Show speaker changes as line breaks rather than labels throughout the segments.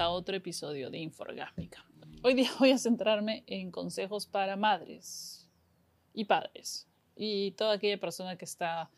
a otro episodio de Inforgásmica. Hoy día voy a centrarme en consejos para madres y padres y toda aquella persona que está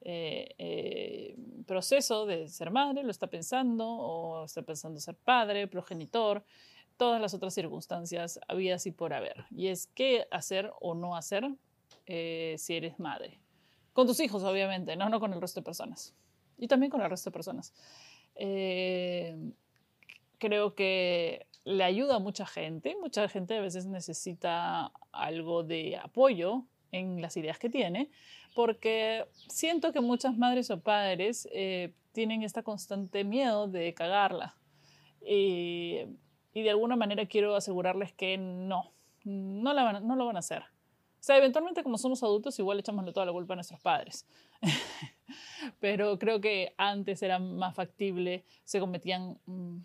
en eh, proceso de ser madre, lo está pensando o está pensando ser padre, progenitor, todas las otras circunstancias habidas y por haber. Y es qué hacer o no hacer eh, si eres madre. Con tus hijos, obviamente, no, no con el resto de personas. Y también con el resto de personas. Eh, creo que le ayuda a mucha gente. Mucha gente a veces necesita algo de apoyo en las ideas que tiene, porque siento que muchas madres o padres eh, tienen este constante miedo de cagarla. Y, y, de alguna manera quiero asegurarles que no, no, la no lo van a hacer. O sea, eventualmente como somos adultos igual echamos toda la culpa a nuestros padres. Pero creo que antes era más factible, se cometían mm,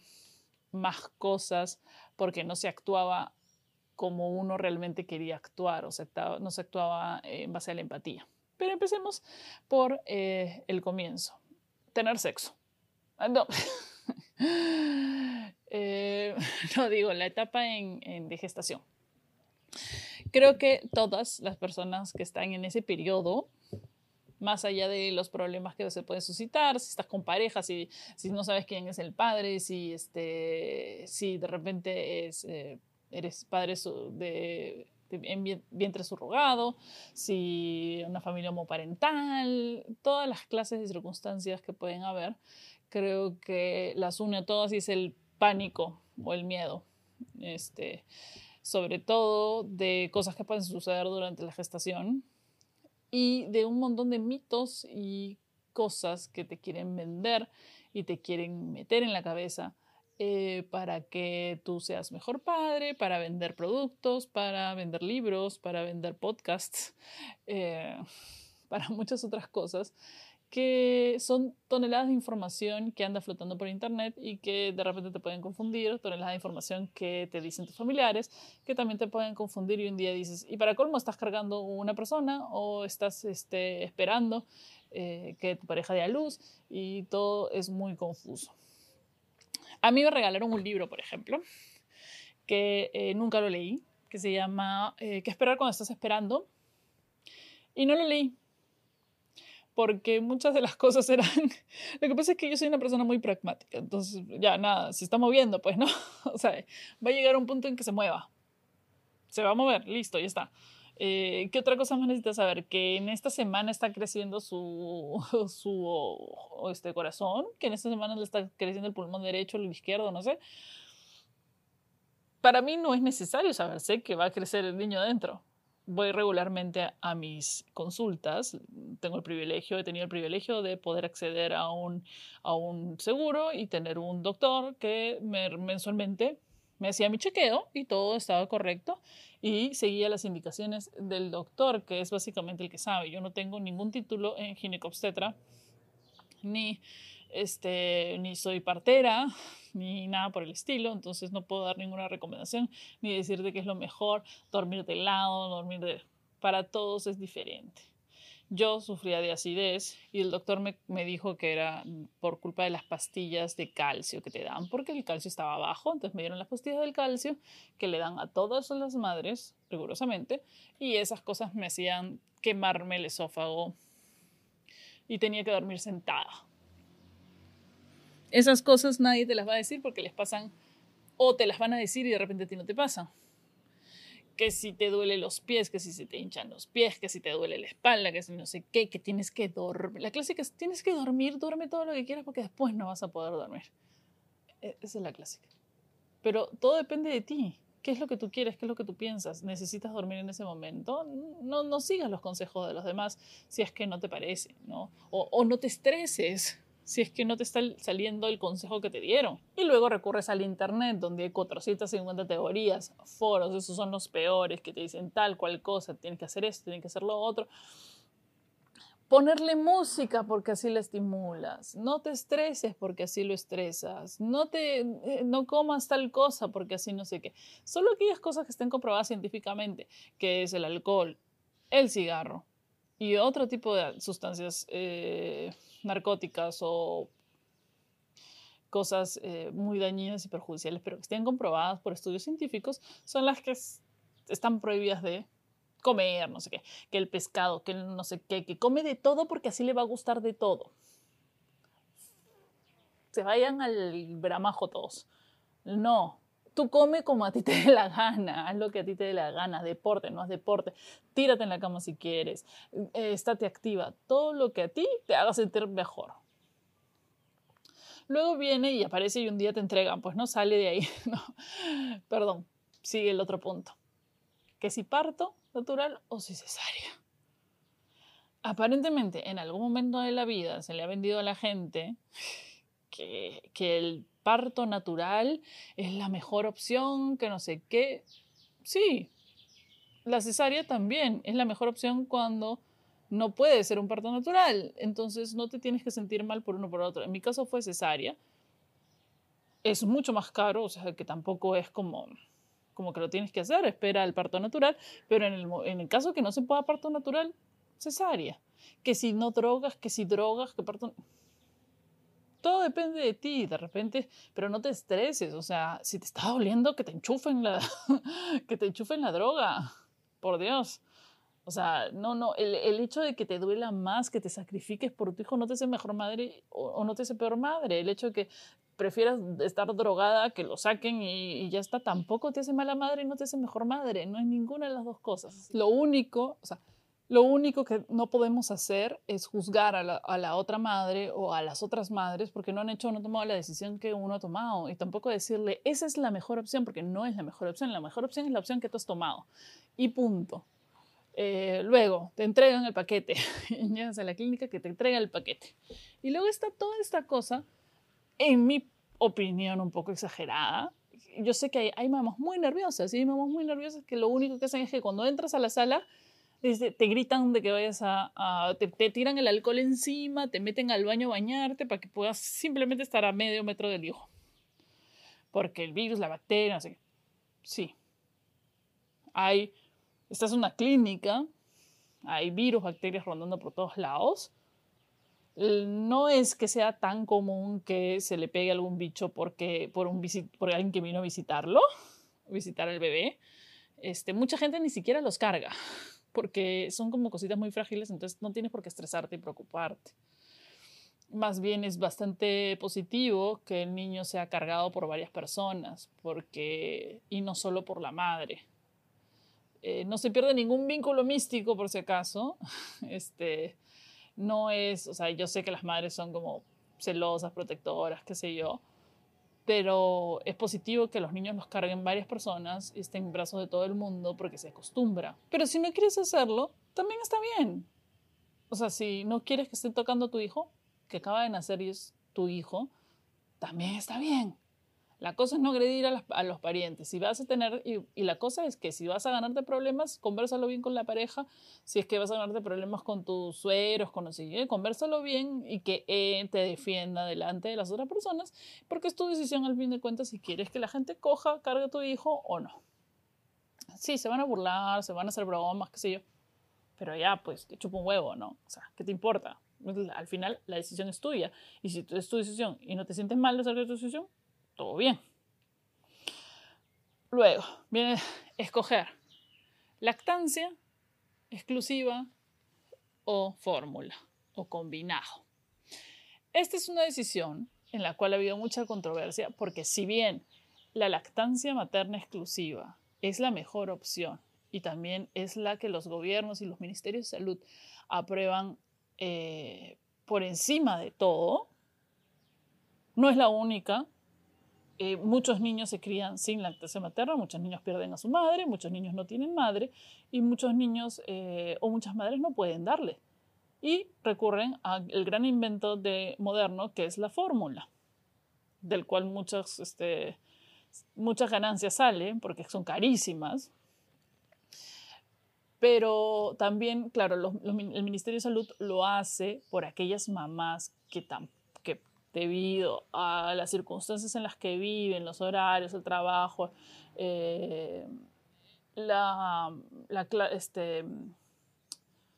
más cosas porque no se actuaba como uno realmente quería actuar, o sea, no se actuaba en base a la empatía. Pero empecemos por eh, el comienzo. Tener sexo. Ah, no. Eh, no digo, la etapa en, de gestación. Creo que todas las personas que están en ese periodo más allá de los problemas que se pueden suscitar, si estás con pareja, si, si no sabes quién es el padre, si, este, si de repente eh, eres padre de, en vientre subrogado, si una familia homoparental, todas las clases de circunstancias que pueden haber, creo que las une a todas y es el pánico o el miedo. Este, sobre todo de cosas que pueden suceder durante la gestación, y de un montón de mitos y cosas que te quieren vender y te quieren meter en la cabeza eh, para que tú seas mejor padre, para vender productos, para vender libros, para vender podcasts, eh, para muchas otras cosas que son toneladas de información que anda flotando por internet y que de repente te pueden confundir, toneladas de información que te dicen tus familiares, que también te pueden confundir y un día dices, y para colmo estás cargando una persona o estás este, esperando eh, que tu pareja dé a luz y todo es muy confuso. A mí me regalaron un libro, por ejemplo, que eh, nunca lo leí, que se llama eh, ¿Qué esperar cuando estás esperando? Y no lo leí porque muchas de las cosas eran... Lo que pasa es que yo soy una persona muy pragmática, entonces ya nada, se está moviendo, pues no, o sea, va a llegar un punto en que se mueva. Se va a mover, listo, ya está. Eh, ¿Qué otra cosa más necesitas saber? Que en esta semana está creciendo su, su este corazón, que en esta semana le está creciendo el pulmón derecho, el izquierdo, no sé. Para mí no es necesario saber, sé que va a crecer el niño dentro voy regularmente a, mis consultas. Tengo el privilegio, he tenido el privilegio de poder acceder a un, a un seguro y tener un doctor que mensualmente me hacía mi chequeo y todo estaba correcto y seguía las indicaciones del doctor, que es básicamente el que sabe. Yo no tengo ningún título en ginecobstetra ni este, ni soy partera, ni nada por el estilo, entonces no puedo dar ninguna recomendación, ni decirte que es lo mejor, dormir de lado, dormir de... Para todos es diferente. Yo sufría de acidez y el doctor me, me, dijo que era por culpa de las pastillas de calcio que te dan, porque el calcio estaba bajo, entonces me dieron las pastillas del calcio que le dan a todas las madres rigurosamente y esas cosas me hacían quemarme el esófago y tenía que dormir sentada esas cosas nadie te las va a decir porque les pasan o te las van a decir y de repente a ti no te pasa. Que si te duele los pies, que si se te hinchan los pies, que si te duele la espalda, que si no sé qué, que tienes que dormir. La clásica es tienes que dormir, duerme todo lo que quieras porque después no vas a poder dormir. E, esa es la clásica. Pero todo depende de ti. ¿Qué es lo que tú quieres? ¿Qué es lo que tú piensas? ¿Necesitas dormir en ese momento? No, no sigas los consejos de los demás si es que no te parece, ¿no? O, o no te estreses si es que no te está saliendo el consejo que te dieron. Y luego recurres al internet donde hay 450 teorías, foros, esos son los peores que te dicen tal cual cosa, tienes que hacer esto, tienes que hacer lo otro. Ponerle música porque así la estimulas. No te estreses porque así lo estresas. No, te, eh, no comas tal cosa porque así no sé qué. Solo aquellas cosas que estén comprobadas científicamente, que es el alcohol, el cigarro y otro tipo de sustancias. Eh, narcóticas o cosas eh, muy dañinas y perjudiciales, pero que estén comprobadas por estudios científicos, son las que están prohibidas de comer, no sé qué, que el pescado, que el no sé qué, que come de todo porque así le va a gustar de todo. Se vayan al bramajo todos. No, tú come como a ti te dé la gana, haz lo que a ti te dé la gana, deporte, no haz deporte, tírate en la cama si quieres, eh, estate activa, todo lo que a ti te haga sentir mejor. Luego viene y aparece y un día te entregan, pues no sale de ahí, no, perdón, sigue el otro punto, que si parto natural o si cesárea. Aparentemente en algún momento de la vida se le ha vendido a la gente que, el parto natural es la mejor opción, que no sé qué. Sí, la cesárea también es la mejor opción cuando no puede ser un parto natural. Entonces no te tienes que sentir mal por uno por otro. En mi caso fue cesárea. Es mucho más caro, o sea que tampoco es como, como que lo tienes que hacer, espera el parto natural, pero en el, en el caso que no se pueda parto natural, cesárea. Que si no drogas, que si drogas, que parto todo depende de ti, de repente, pero no te estreses, o sea, si te está doliendo, que te enchufen la, que te enchufen la droga, por Dios. O sea, no, no, el, el, hecho de que te duela más, que te sacrifiques por tu hijo, no te hace mejor madre o, no te hace peor madre. El hecho de que prefieras estar drogada, que lo saquen y, y, ya está, tampoco te hace mala madre y no te hace mejor madre. No hay ninguna de las dos cosas. Lo único, o sea, lo único que no podemos hacer es juzgar a la, otra madre o a las otras madres porque no han hecho o no han tomado la decisión que uno ha tomado. Y tampoco decirle, esa es la mejor opción, porque no es la mejor opción. La mejor opción es la opción que tú has tomado. Y punto. Eh, luego, te entregan el paquete. Llegas a la clínica que te entrega el paquete. Y luego está toda esta cosa, en mi opinión un poco exagerada. Yo sé que hay, hay mamás muy nerviosas, y hay mamás muy nerviosas que lo único que hacen es que cuando entras a la sala te gritan de que vayas a, te, tiran el alcohol encima, te meten al baño a bañarte para que puedas simplemente estar a medio metro del hijo. Porque el virus, la bacteria, no. Sí. Hay, esta es una clínica, hay virus, bacterias rondando por todos lados. No es que sea tan común que se le pegue algún bicho porque, por, un por alguien que vino a visitarlo, visitar al bebé. Este, mucha gente ni siquiera los carga porque son como cositas muy frágiles, entonces no tienes por qué estresarte y preocuparte. Más bien es bastante positivo que el niño sea cargado por varias personas, porque y no solo por la madre. Eh, no se pierde ningún vínculo místico, por si acaso. Este, no es, o sea, yo sé que las madres son como celosas, protectoras, qué sé yo, pero es positivo que los niños los carguen varias personas y estén en brazos de todo el mundo porque se acostumbra. Pero si no quieres hacerlo, también está bien. O sea, si no quieres que esté tocando a tu hijo, que acaba de nacer y es tu hijo, también está bien. La cosa es no agredir a, los parientes. Si vas a tener, y, la cosa es que si vas a ganarte problemas, conversalo bien con la pareja. Si es que vas a ganarte problemas con tus sueros, con los siguientes, conversalo bien y que él te defienda delante de las otras personas, porque es tu decisión al fin de cuentas si quieres que la gente coja, cargue a tu hijo o no. Sí, se van a burlar, se van a hacer bromas, qué sé yo. Pero ya, pues, te chupa un huevo, ¿no? O sea, ¿qué te importa? Al final, la decisión es tuya. Y si es tu decisión y no te sientes mal de hacer tu decisión, todo bien. Luego, viene escoger lactancia exclusiva o fórmula o combinado. Esta es una decisión en la cual ha habido mucha controversia porque si bien la lactancia materna exclusiva es la mejor opción y también es la que los gobiernos y los ministerios de salud aprueban eh, por encima de todo, no es la única, eh, muchos niños se crían sin lactancia materna, muchos niños pierden a su madre, muchos niños no tienen madre y muchos niños eh, o muchas madres no pueden darle. Y recurren al gran invento de moderno que es la fórmula, del cual muchas, este, muchas ganancias salen porque son carísimas. Pero también, claro, el Ministerio de Salud lo hace por aquellas mamás que tampoco debido a las circunstancias en las que viven, los horarios, el trabajo, eh, la, este,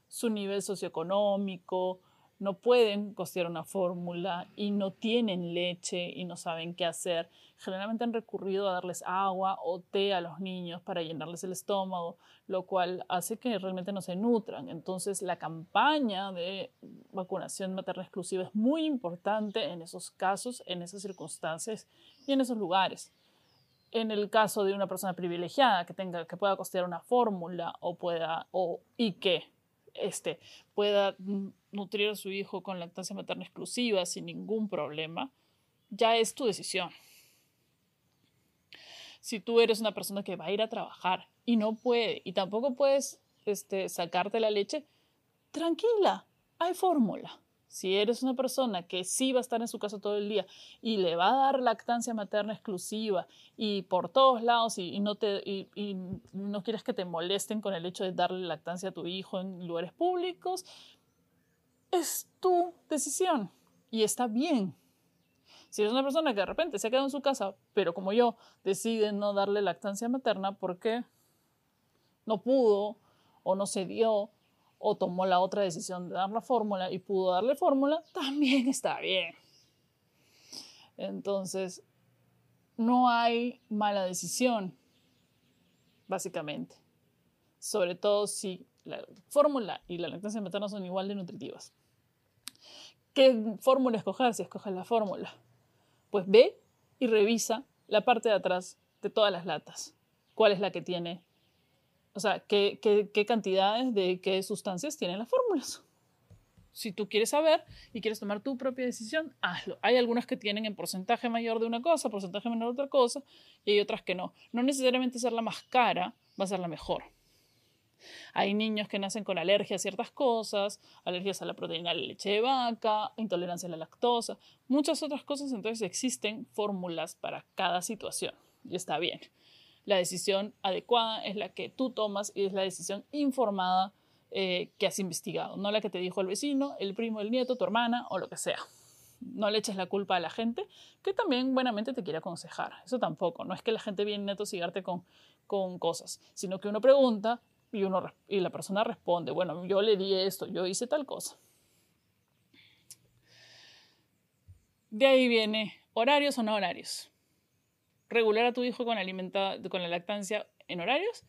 su nivel socioeconómico, no pueden costear una fórmula y no tienen leche y no saben qué hacer, generalmente han recurrido a darles agua o té a los niños para llenarles el estómago, lo cual hace que realmente no se nutran. Entonces, la campaña de vacunación materna exclusiva es muy importante en esos casos, en esas circunstancias y en esos lugares. En el caso de una persona privilegiada que tenga que pueda costear una fórmula o pueda o y que este, pueda nutrir a su hijo con lactancia materna exclusiva sin ningún problema, ya es tu decisión. Si tú eres una persona que va a ir a trabajar y no puede, y tampoco puedes este, sacarte la leche, tranquila, hay fórmula. Si eres una persona que sí va a estar en su casa todo el día y le va a dar lactancia materna exclusiva y por todos lados y, no, te, y, no quieres que te molesten con el hecho de darle lactancia a tu hijo en lugares públicos, es tu decisión y está bien. Si eres una persona que de repente se ha quedado en su casa, pero como yo decide no darle lactancia materna porque no pudo o no se dio o tomó la otra decisión de dar la fórmula y pudo darle fórmula, también está bien. Entonces, no hay mala decisión, básicamente. Sobre todo si la fórmula y la lactancia materna son igual de nutritivas. ¿Qué fórmula escoger si escoges la fórmula? Pues ve y revisa la parte de atrás de todas las latas. ¿Cuál es la que tiene o sea, ¿qué, qué, cantidades de qué sustancias tienen las fórmulas? Si tú quieres saber y quieres tomar tu propia decisión, hazlo. Hay algunas que tienen en porcentaje mayor de una cosa, porcentaje menor de otra cosa, y hay otras que no. No necesariamente ser la más cara va a ser la mejor. Hay niños que nacen con alergia a ciertas cosas, alergias a la proteína de la leche de vaca, intolerancia a la lactosa, muchas otras cosas. Entonces existen fórmulas para cada situación y está bien. La decisión adecuada es la que tú tomas y es la decisión informada eh, que has investigado, no la que te dijo el vecino, el primo, el nieto, tu hermana o lo que sea. No le eches la culpa a la gente que también buenamente te quiere aconsejar. Eso tampoco. No es que la gente viene a tosigarte con, con cosas, sino que uno pregunta y, uno, y la persona responde, bueno, yo le di esto, yo hice tal cosa. De ahí viene horarios o no horarios regular a tu hijo con, con la lactancia en horarios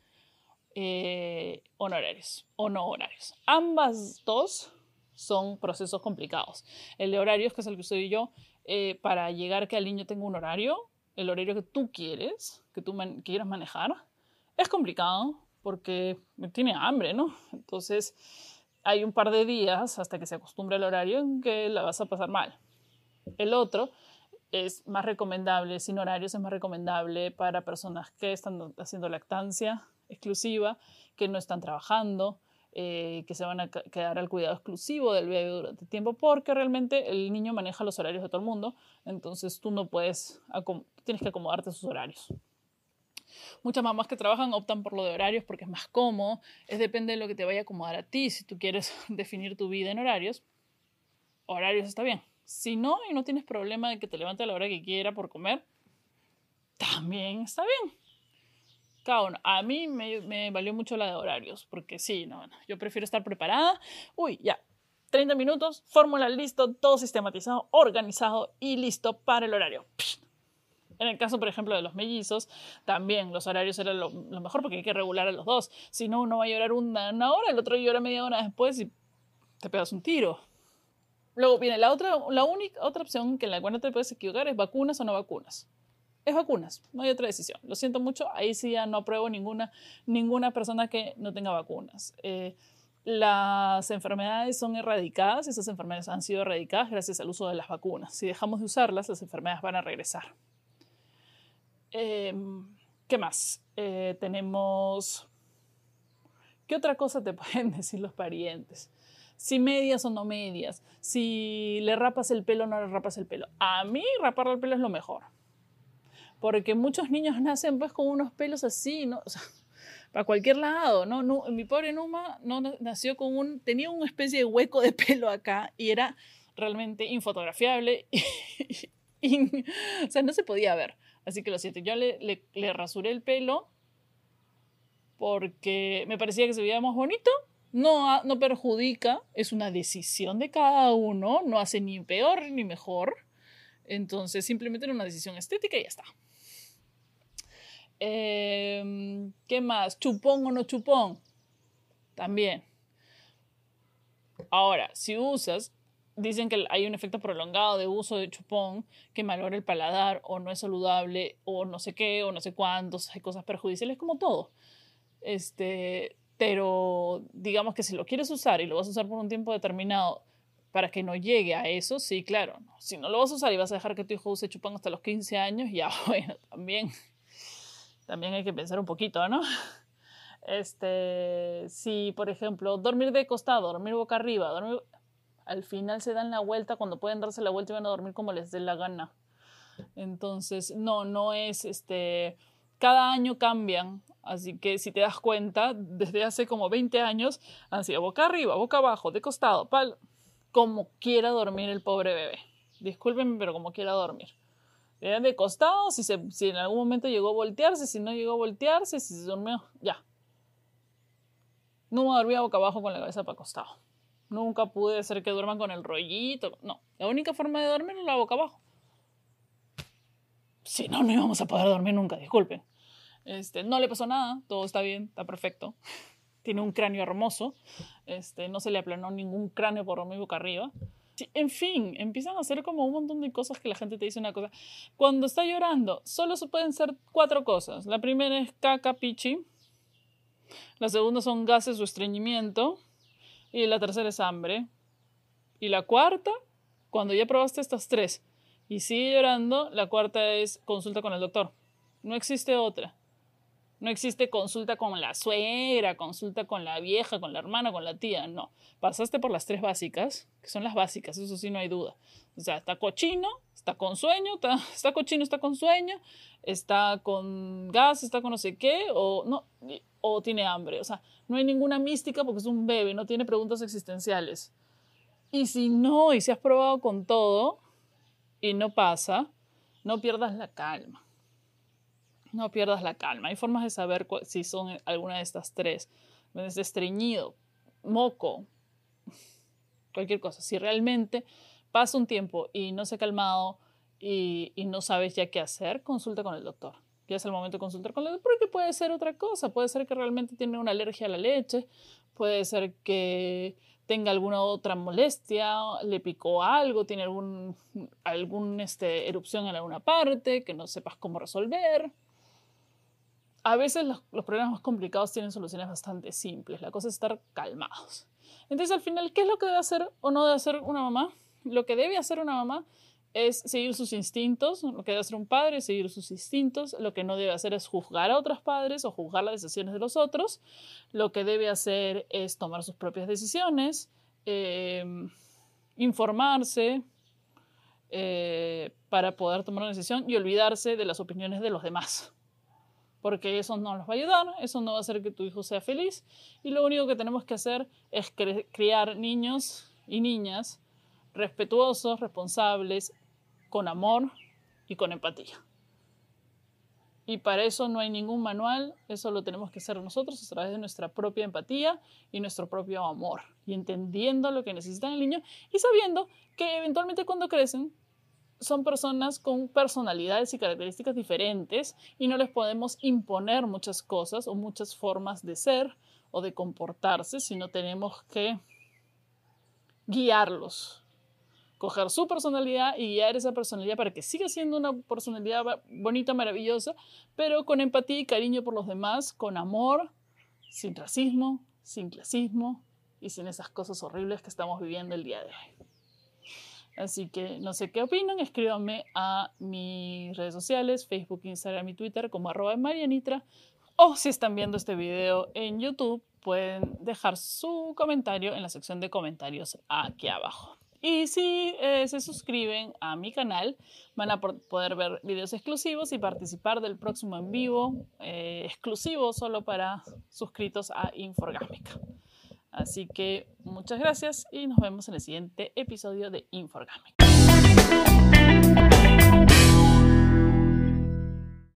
eh, o no horarios o no horarios. Ambas dos son procesos complicados. El de horarios, que es el que soy yo, eh, para llegar que el niño tenga un horario, el horario que tú quieres, que tú quieras manejar, es complicado porque tiene hambre, ¿no? Entonces hay un par de días hasta que se acostumbre al horario en que la vas a pasar mal. El otro es más recomendable, sin horarios es más recomendable para personas que están haciendo lactancia exclusiva, que no están trabajando, eh, que se van a quedar al cuidado exclusivo del bebé durante tiempo, porque realmente el niño maneja los horarios de todo el mundo, entonces tú no puedes, tienes que acomodarte a sus horarios. Muchas mamás que trabajan optan por lo de horarios porque es más cómodo, es depende de lo que te vaya a acomodar a ti, si tú quieres definir tu vida en horarios, horarios está bien. Si no y no tienes problema de que te levante a la hora que quiera por comer, también está bien. Cada uno. A mí me, valió mucho la de horarios, porque sí, no, yo prefiero estar preparada. Uy, ya, 30 minutos, fórmula listo, todo sistematizado, organizado y listo para el horario. En el caso, por ejemplo, de los mellizos, también los horarios eran lo, mejor porque hay que regular a los dos. Si no, uno va a llorar una, una hora, el otro llora media hora después y te pegas un tiro. Luego viene la otra, la única otra opción que en la cual no te puedes equivocar es vacunas o no vacunas. Es vacunas, no hay otra decisión. Lo siento mucho, ahí sí ya no apruebo ninguna, ninguna persona que no tenga vacunas. Eh, las enfermedades son erradicadas, esas enfermedades han sido erradicadas gracias al uso de las vacunas. Si dejamos de usarlas, las enfermedades van a regresar. Em, ¿Qué más? Eh, tenemos... ¿Qué otra cosa te pueden decir los parientes? si medias o no medias, si le rapas el pelo o no le rapas el pelo. A mí raparle el pelo es lo mejor. Porque muchos niños nacen pues con unos pelos así, ¿no? Para cualquier lado, ¿no? Mi pobre Numa no, nació con un, tenía una especie de hueco de pelo acá y era realmente infotografiable y, o sea, no se podía ver. Así que lo siento, yo le, le, le rasuré el pelo porque me parecía que se veía más bonito no, no perjudica, es una decisión de cada uno, no hace ni peor ni mejor. Entonces, simplemente era una decisión estética y ya está. Em, ¿Qué más? ¿Chupón o no chupón? También. Ahora, si usas, dicen que hay un efecto prolongado de uso de chupón que malora el paladar o no es saludable o no sé qué o no sé cuántos, hay cosas perjudiciales como todo. Este, pero digamos que si lo quieres usar y lo vas a usar por un tiempo determinado para que no llegue a eso, sí, claro. Si no lo vas a usar y vas a dejar que tu hijo use chupón hasta los 15 años, ya, bueno, también, también hay que pensar un poquito, ¿no? Este, si, por ejemplo, dormir de costado, dormir boca arriba, dormir, al final se dan la vuelta cuando pueden darse la vuelta y van a dormir como les dé la gana. Entonces, no, no es este, cada año cambian, así que si te das cuenta, desde hace como 20 años han sido boca arriba, boca abajo, de costado, pal, como quiera dormir el pobre bebé. Discúlpenme, pero como quiera dormir. De costado, si, se, si en algún momento llegó a voltearse, si no llegó a voltearse, si se durmió, ya. No dormía boca abajo con la cabeza para costado. Nunca pude hacer que duerman con el rollito. No, la única forma de dormir es la boca abajo. Si no, no íbamos a poder dormir nunca, disculpen. Este, no le pasó nada, todo está bien, está perfecto. Tiene un cráneo hermoso. Este, no se le aplanó ningún cráneo por mi boca arriba. en fin, empiezan a hacer como un montón de cosas que la gente te dice una cosa. Cuando está llorando, solo se pueden ser cuatro cosas. La primera es caca, pichi. La segunda son gases o estreñimiento. Y la tercera es hambre. Y la cuarta, cuando ya probaste estas tres y sigue llorando, la cuarta es consulta con el doctor. No existe otra. No existe consulta con la suegra, consulta con la vieja, con la hermana, con la tía. No. Pasaste por las tres básicas, que son las básicas, eso sí no hay duda. O sea, está cochino, está con sueño, está, está cochino, está con sueño, está con gas, está con no sé qué, o no, o tiene hambre. O sea, no hay ninguna mística porque es un bebé, no tiene preguntas existenciales. Y si no, y si has probado con todo y no pasa, no pierdas la calma. No pierdas la calma. Hay formas de saber si son alguna de estas tres. Desde estreñido, moco, cualquier cosa. Si realmente pasa un tiempo y no se ha calmado y, no sabes ya qué hacer, consulta con el doctor ya es el momento de consultar con la porque puede ser otra cosa, puede ser que realmente tiene una alergia a la leche, puede ser que tenga alguna otra molestia, le picó algo, tiene algún, algún este, erupción en alguna parte que no sepas cómo resolver. A veces los, los problemas más complicados tienen soluciones bastante simples, la cosa es estar calmados. Entonces al final, ¿qué es lo que debe hacer o no debe hacer una mamá? Lo que debe hacer una mamá es seguir sus instintos, lo que debe hacer un padre es seguir sus instintos, lo que no debe hacer es juzgar a otros padres o juzgar las decisiones de los otros, lo que debe hacer es tomar sus propias decisiones, em, informarse eh, para poder tomar una decisión y olvidarse de las opiniones de los demás, porque eso no los va a ayudar, eso no va a hacer que tu hijo sea feliz y lo único que tenemos que hacer es criar niños y niñas respetuosos, responsables, con amor y con empatía. Y para eso no hay ningún manual, eso lo tenemos que hacer nosotros a través de nuestra propia empatía y nuestro propio amor, y entendiendo lo que necesita el niño y sabiendo que eventualmente cuando crecen son personas con personalidades y características diferentes y no les podemos imponer muchas cosas o muchas formas de ser o de comportarse, sino tenemos que guiarlos coger su personalidad y guiar esa personalidad para que siga siendo una personalidad bonita, maravillosa, pero con empatía y cariño por los demás, con amor, sin racismo, sin clasismo y sin esas cosas horribles que estamos viviendo el día de hoy. Así que no sé qué opinan, escríbanme a mis redes sociales, Facebook, Instagram y Twitter como arroba Marianitra. O si están viendo este video en YouTube, pueden dejar su comentario en la sección de comentarios aquí abajo. Y si eh, se suscriben a mi canal, van a poder ver videos exclusivos y participar del próximo en vivo, eh, exclusivo solo para suscritos a Inforgámica. Así que muchas gracias y nos vemos en el siguiente episodio de Inforgámica.